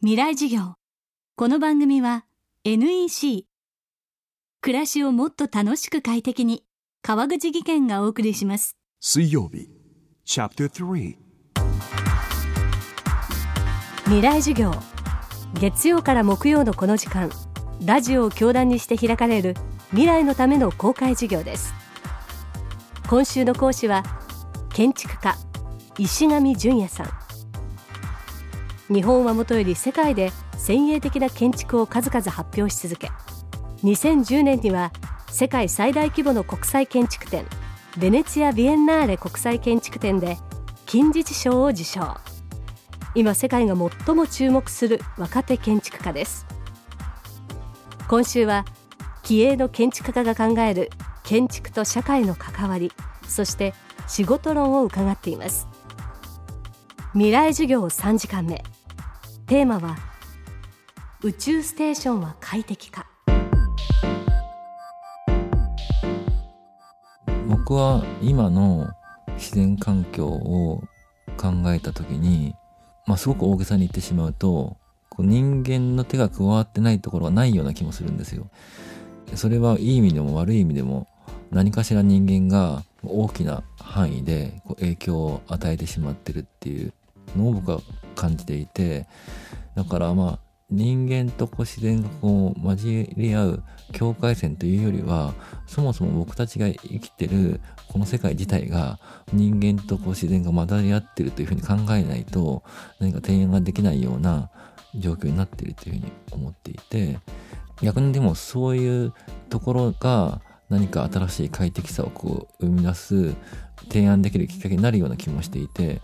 未来授業。この番組は NEC 暮らしをもっと楽しく快適に。川口義賢がお送りします。水曜日。チャプター3未来授業。月曜から木曜のこの時間。ラジオを教壇にして開かれる。未来のための公開授業です。今週の講師は建築家石上淳也さん日本はもとより世界で先鋭的な建築を数々発表し続け2010年には世界最大規模の国際建築展ベネツィア・ビエンナーレ国際建築展で金獅子賞を受賞今世界が最も注目する若手建築家です。今週は気鋭の建築家が考える建築と社会の関わりそして仕事論を伺っています。未来授業3時間目。テーマは宇宙ステーションは快適か僕は今の自然環境を考えた時に、まあ、すごく大げさに言ってしまうとこう人間の手が加わってないところはないような気もするんですよ。それはいい意味でも悪い意味でも何かしら人間が大きな範囲でこう影響を与えてしまってるっていうのを僕は感じていてだからまあ人間とこう自然がこう交り合う境界線というよりはそもそも僕たちが生きてるこの世界自体が人間とこう自然が混ざり合ってるというふうに考えないと何か提案ができないような状況になってるというふうに思っていて逆にでもそういうところが何か新しい快適さをこう生み出す提案できるきっかけになるような気もしていて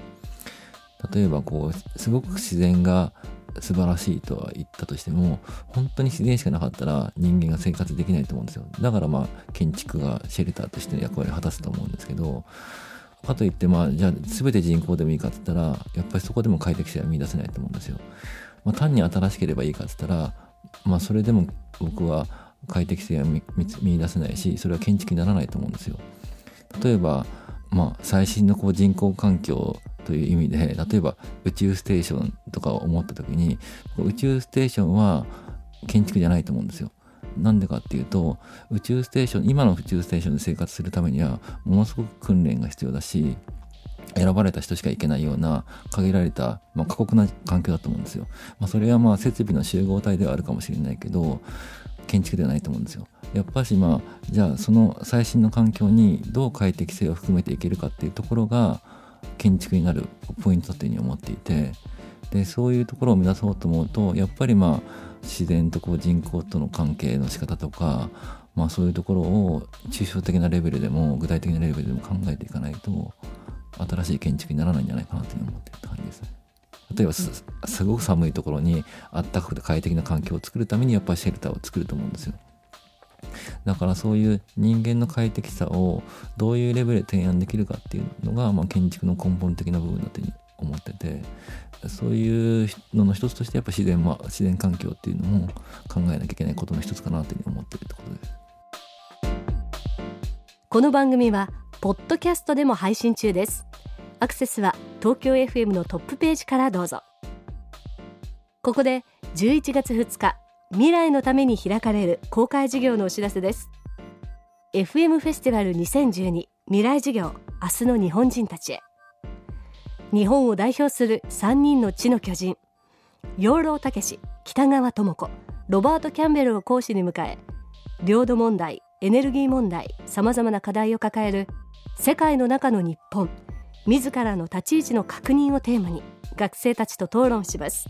例えばこうすごく自然が素晴らしいとは言ったとしても本当に自然しかなかったら人間が生活できないと思うんですよ。だからまあ建築がシェルターとしての役割を果たすと思うんですけどかといってまあじゃあ全て人工でもいいかって言ったらやっぱりそこでも快適性は見出せないと思うんですよ、まあ、単に新しければいいかって言ったらまあそれでも僕は快適性は見見出せないしそれは建築にならないと思うんですよ。例えばまあ最新のこう人工環境という意味で例えば宇宙ステーションとかを思った時に宇宙ステーションは建築じゃないと思うんですよ。なんでかっていうと宇宙ステーション今の宇宙ステーションで生活するためにはものすごく訓練が必要だし選ばれた人しか行けないような限られた、まあ、過酷な環境だと思うんですよ。まあ、それはまあ設備の集合体ではあるかもしれないけど建築ではないと思うんですよ。やっぱしまあじゃあその最新の環境にどう快適性を含めていけるかっていうところが建築になるポイントだというふうに思っていてでそういうところを目指そうと思うとやっぱりまあ自然とこう人口との関係の仕方とか、まあ、そういうところを抽象的なレベルでも具体的なレベルでも考えていかないと新しい建築にならないんじゃないかなというふうに思っている感じですね。例えばすすごく寒いところにあったかくて快適な環境を作るためにやっぱりシェルターを作ると思うんですよ。だからそういう人間の快適さをどういうレベルで提案できるかっていうのが、まあ、建築の根本的な部分だと思っててそういうのの一つとしてやっぱ自然,、まあ、自然環境っていうのも考えなきゃいけないことの一つかなというふうに思っているところです。この番組はポッドキャストでも配信中ですアクセスは東京 FM のトップページからどうぞここで11月2日未来のために開かれる公開授業のお知らせです。FM フェスティバル2012未来授業明日の日本人たちへ。日本を代表する3人の地の巨人養老孟司北川智子ロバート・キャンベルを講師に迎え領土問題エネルギー問題さまざまな課題を抱える世界の中の日本自らの立ち位置の確認をテーマに学生たちと討論します。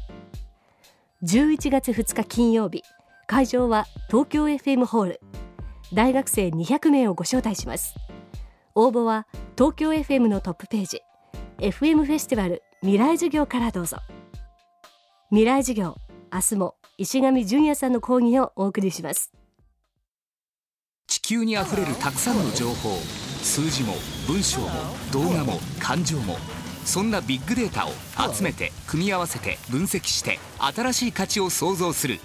11月2日金曜日。会場は東京 FM ホール。大学生200名をご招待します。応募は東京 FM のトップページ。FM フェスティバル未来授業からどうぞ。未来授業明日も石上淳也さんの講義をお送りします。地球にあふれるたくさんの情報。数字も文章も動画も感情も。そんなビッグデータを集めて組み合わせて分析して新しい価値を創造する。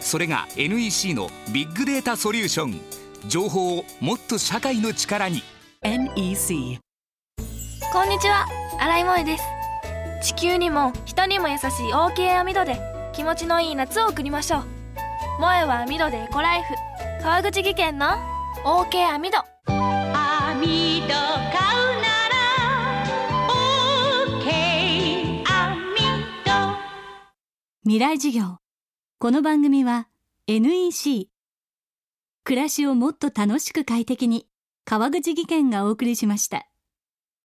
それが NEC のビッグデータソリューション。情報をもっと社会の力に。NEC こんにちは。新井萌です。地球にも人にも優しい OK 網戸で気持ちのいい夏を送りましょう。萌えは網戸でエコライフ。川口技研の OK 網戸網戸買う未来授業。この番組は NEC 暮らしをもっと楽しく快適に川口義賢がお送りしました。